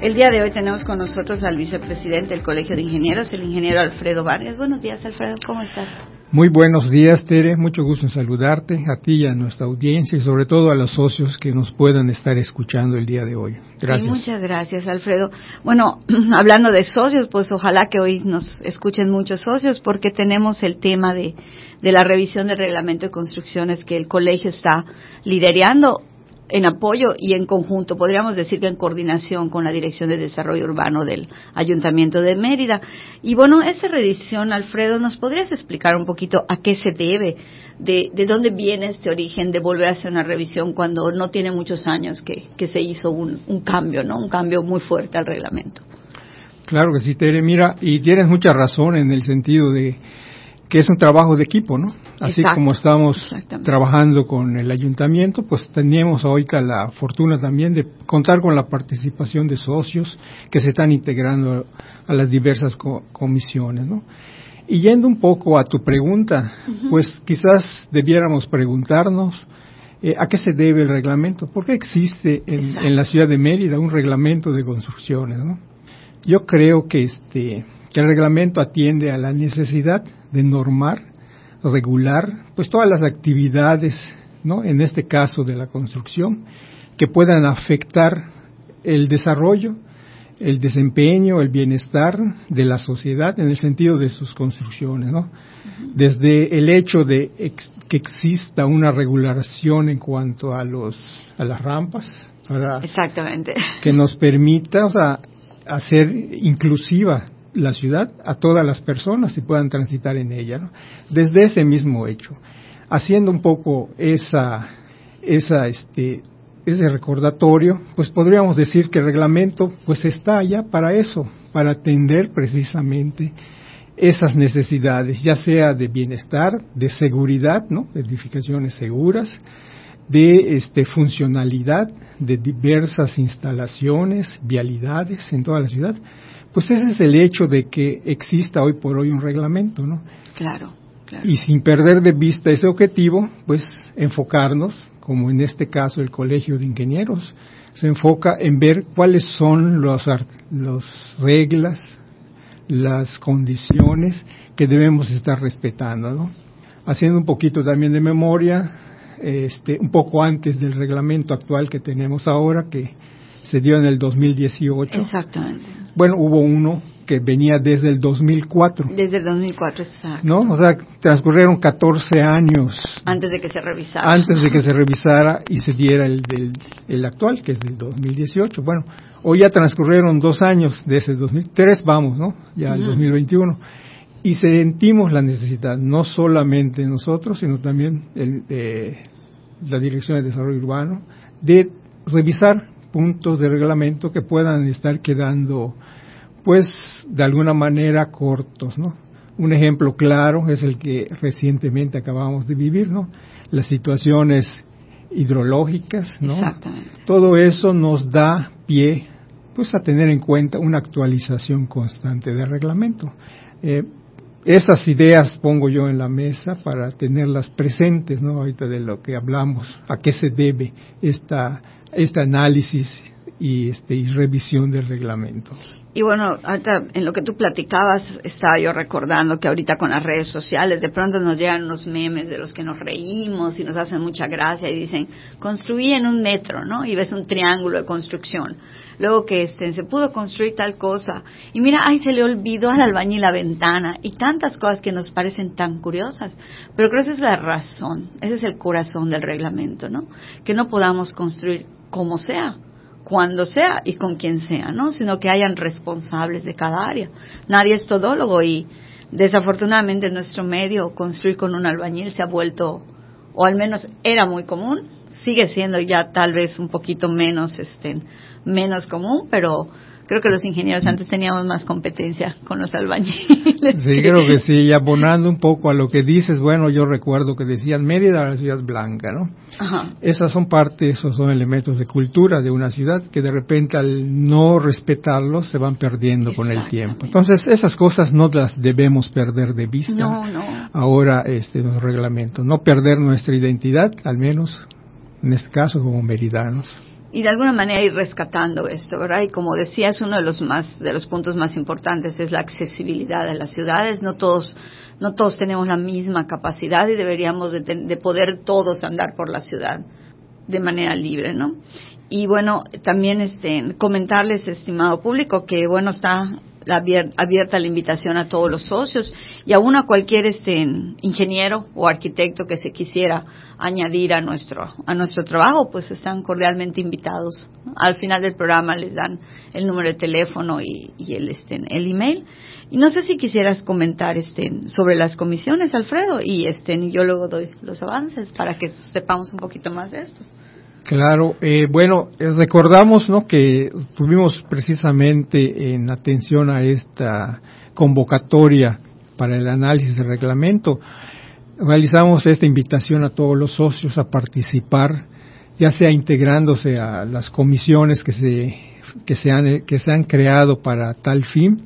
El día de hoy tenemos con nosotros al vicepresidente del Colegio de Ingenieros, el ingeniero Alfredo Vargas. Buenos días, Alfredo. ¿Cómo estás? Muy buenos días, Tere. Mucho gusto en saludarte, a ti y a nuestra audiencia y sobre todo a los socios que nos puedan estar escuchando el día de hoy. Gracias. Sí, muchas gracias, Alfredo. Bueno, hablando de socios, pues ojalá que hoy nos escuchen muchos socios porque tenemos el tema de, de la revisión del reglamento de construcciones que el colegio está liderando en apoyo y en conjunto, podríamos decir que en coordinación con la Dirección de Desarrollo Urbano del Ayuntamiento de Mérida. Y bueno, esa revisión, Alfredo, ¿nos podrías explicar un poquito a qué se debe? De, de dónde viene este origen de volver a hacer una revisión cuando no tiene muchos años que, que se hizo un, un cambio, ¿no? Un cambio muy fuerte al reglamento. Claro que sí, Tere. Mira, y tienes mucha razón en el sentido de que es un trabajo de equipo, ¿no? Así Exacto, como estamos trabajando con el ayuntamiento, pues teníamos ahorita la fortuna también de contar con la participación de socios que se están integrando a las diversas co comisiones, ¿no? Y yendo un poco a tu pregunta, uh -huh. pues quizás debiéramos preguntarnos eh, a qué se debe el reglamento, por qué existe en, en la ciudad de Mérida un reglamento de construcciones, ¿no? Yo creo que este que el reglamento atiende a la necesidad de normar, regular, pues todas las actividades, ¿no? En este caso de la construcción, que puedan afectar el desarrollo, el desempeño, el bienestar de la sociedad en el sentido de sus construcciones, ¿no? Desde el hecho de ex que exista una regulación en cuanto a los a las rampas, para Exactamente. que nos permita, o sea, hacer inclusiva la ciudad a todas las personas y puedan transitar en ella, desde ese mismo hecho, haciendo un poco esa, este, ese recordatorio, pues podríamos decir que el reglamento, pues está allá para eso, para atender precisamente esas necesidades, ya sea de bienestar, de seguridad, ¿no? Edificaciones seguras, de este, funcionalidad, de diversas instalaciones, vialidades en toda la ciudad, pues ese es el hecho de que exista hoy por hoy un reglamento, ¿no? Claro, claro. Y sin perder de vista ese objetivo, pues enfocarnos, como en este caso el Colegio de Ingenieros, se enfoca en ver cuáles son los, las reglas, las condiciones que debemos estar respetando, ¿no? Haciendo un poquito también de memoria, este, un poco antes del reglamento actual que tenemos ahora, que se dio en el 2018. Exactamente. Bueno, hubo uno que venía desde el 2004. Desde el 2004, exacto. ¿No? O sea, transcurrieron 14 años. Antes de que se revisara. Antes de que se revisara y se diera el, del, el actual, que es del 2018. Bueno, hoy ya transcurrieron dos años de ese 2003, vamos, ¿no? Ya el uh -huh. 2021. Y sentimos la necesidad, no solamente nosotros, sino también el, eh, la Dirección de Desarrollo Urbano, de revisar puntos de reglamento que puedan estar quedando, pues, de alguna manera cortos, ¿no? Un ejemplo claro es el que recientemente acabamos de vivir, ¿no? Las situaciones hidrológicas, ¿no? Exactamente. Todo eso nos da pie, pues, a tener en cuenta una actualización constante del reglamento. Eh, esas ideas pongo yo en la mesa para tenerlas presentes, ¿no? Ahorita de lo que hablamos, a qué se debe esta este análisis y, este, y revisión del reglamento. Y bueno, ahorita en lo que tú platicabas, estaba yo recordando que ahorita con las redes sociales de pronto nos llegan unos memes de los que nos reímos y nos hacen mucha gracia y dicen, construí en un metro, ¿no? Y ves un triángulo de construcción. Luego que este, se pudo construir tal cosa. Y mira, ay, se le olvidó al albañil la ventana. Y tantas cosas que nos parecen tan curiosas. Pero creo que esa es la razón, ese es el corazón del reglamento, ¿no? Que no podamos construir como sea cuando sea y con quien sea, ¿no? Sino que hayan responsables de cada área. Nadie es todólogo y desafortunadamente en nuestro medio construir con un albañil se ha vuelto, o al menos era muy común, sigue siendo ya tal vez un poquito menos, este, menos común, pero Creo que los ingenieros antes teníamos más competencia con los albañiles. Sí, creo que sí. Y abonando un poco a lo que dices, bueno, yo recuerdo que decían Mérida la ciudad blanca, ¿no? Ajá. Esas son partes, esos son elementos de cultura de una ciudad que de repente al no respetarlos se van perdiendo con el tiempo. Entonces, esas cosas no las debemos perder de vista. No, no. Ahora, este, los reglamentos. No perder nuestra identidad, al menos en este caso como meridanos y de alguna manera ir rescatando esto, ¿verdad? Y como decías, uno de los más de los puntos más importantes es la accesibilidad de las ciudades. No todos no todos tenemos la misma capacidad y deberíamos de, de poder todos andar por la ciudad de manera libre, ¿no? Y bueno, también este comentarles, estimado público, que bueno está abierta la invitación a todos los socios y aún a cualquier este ingeniero o arquitecto que se quisiera añadir a nuestro a nuestro trabajo, pues están cordialmente invitados. Al final del programa les dan el número de teléfono y, el este el email. Y no sé si quisieras comentar este sobre las comisiones, Alfredo, y este yo luego doy los avances para que sepamos un poquito más de esto. Claro, eh, bueno, eh, recordamos ¿no? que tuvimos precisamente en atención a esta convocatoria para el análisis del reglamento, realizamos esta invitación a todos los socios a participar, ya sea integrándose a las comisiones que se, que se, han, que se han creado para tal fin,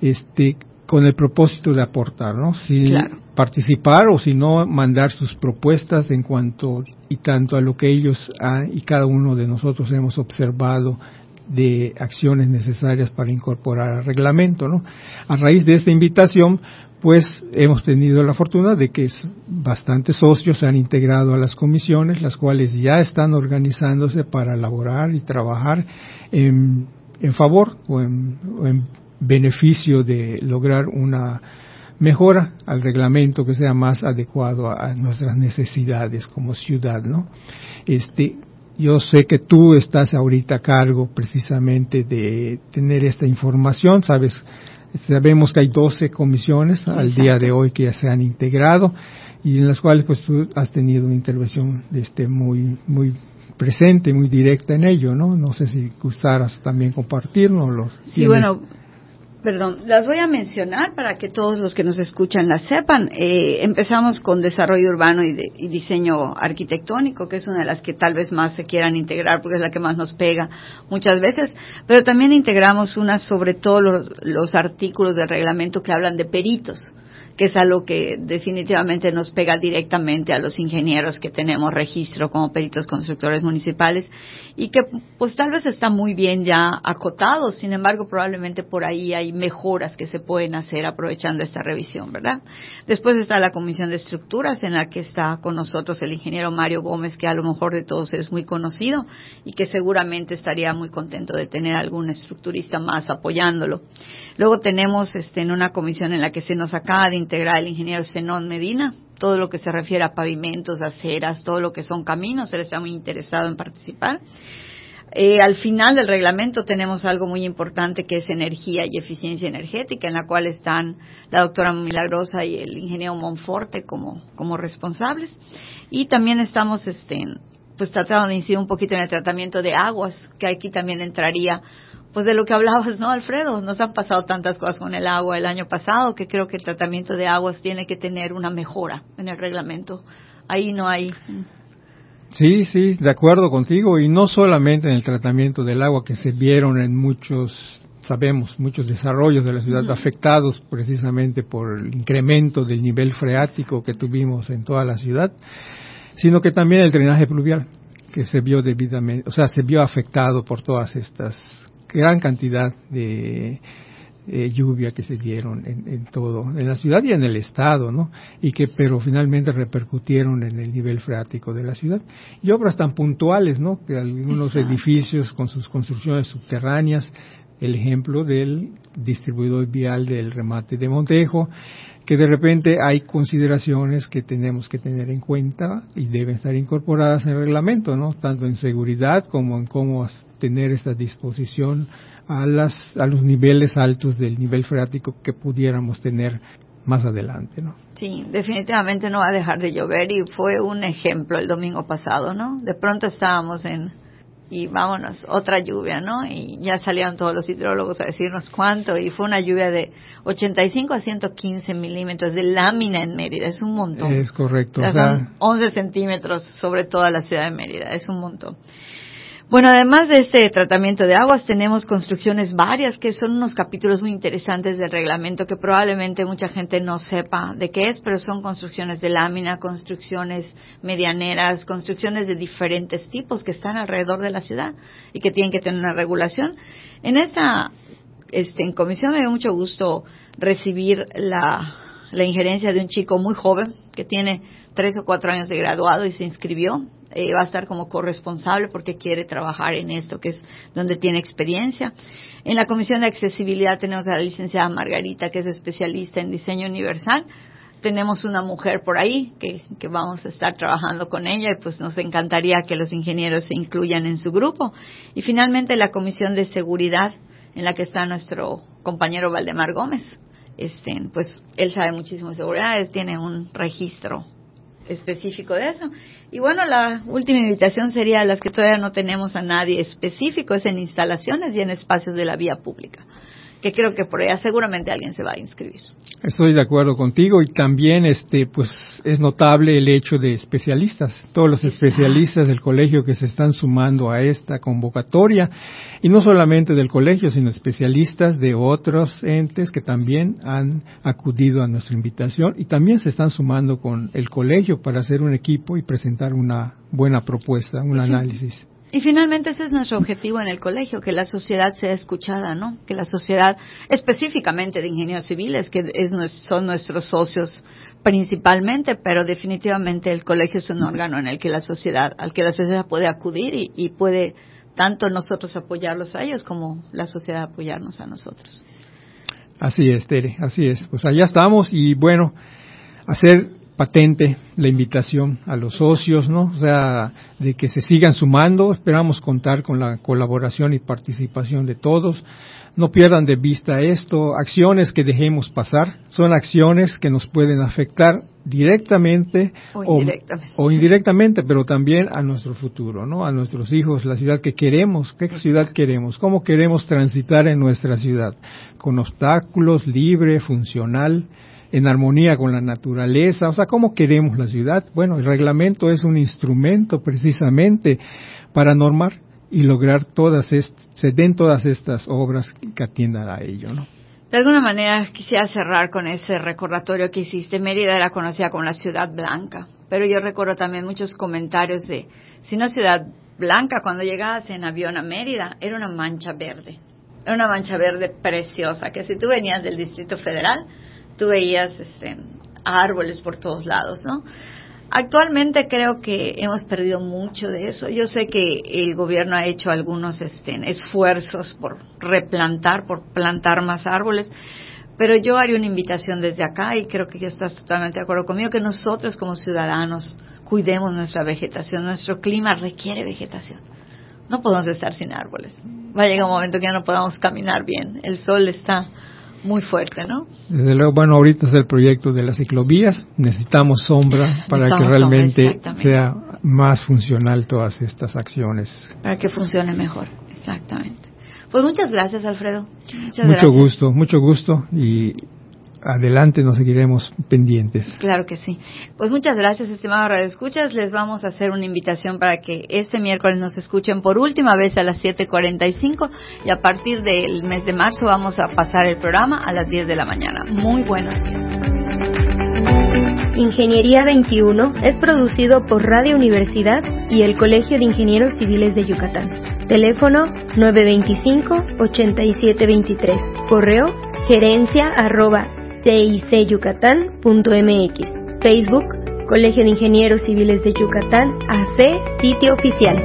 este, con el propósito de aportar, ¿no? Si participar o si no mandar sus propuestas en cuanto y tanto a lo que ellos y cada uno de nosotros hemos observado de acciones necesarias para incorporar al reglamento, ¿no? A raíz de esta invitación, pues hemos tenido la fortuna de que bastantes socios se han integrado a las comisiones, las cuales ya están organizándose para elaborar y trabajar en, en favor o en, o en beneficio de lograr una mejora al reglamento que sea más adecuado a, nuestras necesidades como ciudad, ¿no? Este, yo sé que tú estás ahorita a cargo precisamente de tener esta información, sabes, sabemos que hay 12 comisiones al día de hoy que ya se han integrado y en las cuales pues tú has tenido una intervención este muy muy presente, muy directa en ello, ¿no? No sé si gustaras también compartirnos. Sí, bueno, Perdón, las voy a mencionar para que todos los que nos escuchan las sepan. Eh, empezamos con desarrollo urbano y, diseño arquitectónico, que es una de las que tal vez más se quieran integrar porque es la que más nos pega muchas veces, pero también integramos una sobre todo los artículos del reglamento que hablan de peritos que es algo que definitivamente nos pega directamente a los ingenieros que tenemos registro como peritos constructores municipales y que pues tal vez está muy bien ya acotado, sin embargo probablemente por ahí hay mejoras que se pueden hacer aprovechando esta revisión, ¿verdad? Después está la Comisión de Estructuras en la que está con nosotros el ingeniero Mario Gómez, que a lo mejor de todos es muy conocido y que seguramente estaría muy contento de tener algún estructurista más apoyándolo. Luego tenemos este, en una comisión en la que se nos acaba de integrar el ingeniero Zenón Medina, todo lo que se refiere a pavimentos, aceras, todo lo que son caminos, él está muy interesado en participar. Eh, al final del reglamento tenemos algo muy importante que es energía y eficiencia energética, en la cual están la doctora Milagrosa y el ingeniero Monforte como, como responsables. Y también estamos este, pues tratando de incidir un poquito en el tratamiento de aguas, que aquí también entraría pues de lo que hablabas, ¿no, Alfredo? Nos han pasado tantas cosas con el agua el año pasado que creo que el tratamiento de aguas tiene que tener una mejora en el reglamento. Ahí no hay. Sí, sí, de acuerdo contigo. Y no solamente en el tratamiento del agua, que se vieron en muchos, sabemos, muchos desarrollos de la ciudad afectados precisamente por el incremento del nivel freático que tuvimos en toda la ciudad, sino que también el drenaje pluvial que se vio debidamente, o sea, se vio afectado por todas estas gran cantidad de eh, lluvia que se dieron en, todo, en la ciudad y en el estado, ¿no? Y que, pero finalmente repercutieron en el nivel freático de la ciudad. Y obras tan puntuales, ¿no? Que algunos edificios con sus construcciones subterráneas, el ejemplo del distribuidor vial del remate de Montejo, que de repente hay consideraciones que tenemos que tener en cuenta y deben estar incorporadas en el reglamento, ¿no? Tanto en seguridad como en cómo tener esta disposición a, las, a los niveles altos del nivel freático que pudiéramos tener más adelante, ¿no? Sí, definitivamente no va a dejar de llover y fue un ejemplo el domingo pasado, ¿no? De pronto estábamos en y vámonos, otra lluvia, ¿no? Y ya salieron todos los hidrólogos a decirnos cuánto y fue una lluvia de 85 a 115 milímetros de lámina en Mérida, es un montón. Es correcto. O sea, son 11 centímetros sobre toda la ciudad de Mérida, es un montón. Bueno, además de este tratamiento de aguas, tenemos construcciones varias que son unos capítulos muy interesantes del reglamento que probablemente mucha gente no sepa de qué es, pero son construcciones de lámina, construcciones medianeras, construcciones de diferentes tipos que están alrededor de la ciudad y que tienen que tener una regulación. En esta este, en comisión me dio mucho gusto recibir la, la injerencia de un chico muy joven que tiene tres o cuatro años de graduado y se inscribió eh, va a estar como corresponsable porque quiere trabajar en esto, que es donde tiene experiencia. En la Comisión de Accesibilidad tenemos a la licenciada Margarita, que es especialista en diseño universal. Tenemos una mujer por ahí que, que vamos a estar trabajando con ella y pues nos encantaría que los ingenieros se incluyan en su grupo. Y finalmente la Comisión de Seguridad, en la que está nuestro compañero Valdemar Gómez. Este, pues él sabe muchísimo de seguridad, tiene un registro específico de eso. Y bueno, la última invitación sería a las que todavía no tenemos a nadie específico, es en instalaciones y en espacios de la vía pública que creo que por allá seguramente alguien se va a inscribir. Estoy de acuerdo contigo y también este pues es notable el hecho de especialistas, todos los especialistas del colegio que se están sumando a esta convocatoria y no solamente del colegio, sino especialistas de otros entes que también han acudido a nuestra invitación y también se están sumando con el colegio para hacer un equipo y presentar una buena propuesta, un análisis. Y finalmente ese es nuestro objetivo en el colegio, que la sociedad sea escuchada, ¿no? Que la sociedad, específicamente de ingenieros civiles, que es, son nuestros socios principalmente, pero definitivamente el colegio es un órgano en el que la sociedad, al que la sociedad puede acudir y, y puede tanto nosotros apoyarlos a ellos como la sociedad apoyarnos a nosotros. Así es, Tere, así es. Pues allá estamos y bueno, hacer patente la invitación a los socios, ¿no? O sea, de que se sigan sumando. Esperamos contar con la colaboración y participación de todos. No pierdan de vista esto. Acciones que dejemos pasar son acciones que nos pueden afectar directamente o indirectamente, o, indirectamente pero también a nuestro futuro, ¿no? A nuestros hijos, la ciudad que queremos, qué ciudad queremos, cómo queremos transitar en nuestra ciudad, con obstáculos, libre, funcional, en armonía con la naturaleza, o sea, ¿cómo queremos la ciudad? Bueno, el reglamento es un instrumento precisamente para normar y lograr todas se den todas estas obras que atiendan a ello, ¿no? De alguna manera quisiera cerrar con ese recordatorio que hiciste. Mérida era conocida como la ciudad blanca, pero yo recuerdo también muchos comentarios de, si no ciudad blanca, cuando llegabas en avión a Mérida, era una mancha verde. Era una mancha verde preciosa, que si tú venías del Distrito Federal, tú veías este, árboles por todos lados, ¿no? Actualmente creo que hemos perdido mucho de eso. Yo sé que el gobierno ha hecho algunos este, esfuerzos por replantar, por plantar más árboles, pero yo haría una invitación desde acá y creo que ya estás totalmente de acuerdo conmigo que nosotros como ciudadanos cuidemos nuestra vegetación. Nuestro clima requiere vegetación. No podemos estar sin árboles. Va a llegar un momento que ya no podamos caminar bien. El sol está muy fuerte, ¿no? Desde luego, bueno, ahorita es el proyecto de las ciclovías, necesitamos sombra para que realmente sea más funcional todas estas acciones. Para que funcione mejor, exactamente. Pues muchas gracias, Alfredo. mucho gusto, mucho gusto y adelante nos seguiremos pendientes. Claro que sí. Pues muchas gracias, estimado Radio Escuchas. Les vamos a hacer una invitación para que este miércoles nos escuchen por última vez a las 7.45 y a partir del mes de marzo vamos a pasar el programa a las 10 de la mañana. Muy buenos días. Ingeniería 21 es producido por Radio Universidad y el Colegio de Ingenieros Civiles de Yucatán. Teléfono 925-8723. Correo gerencia arroba cicyucatán.mx. Facebook, Colegio de Ingenieros Civiles de Yucatán, AC, sitio oficial.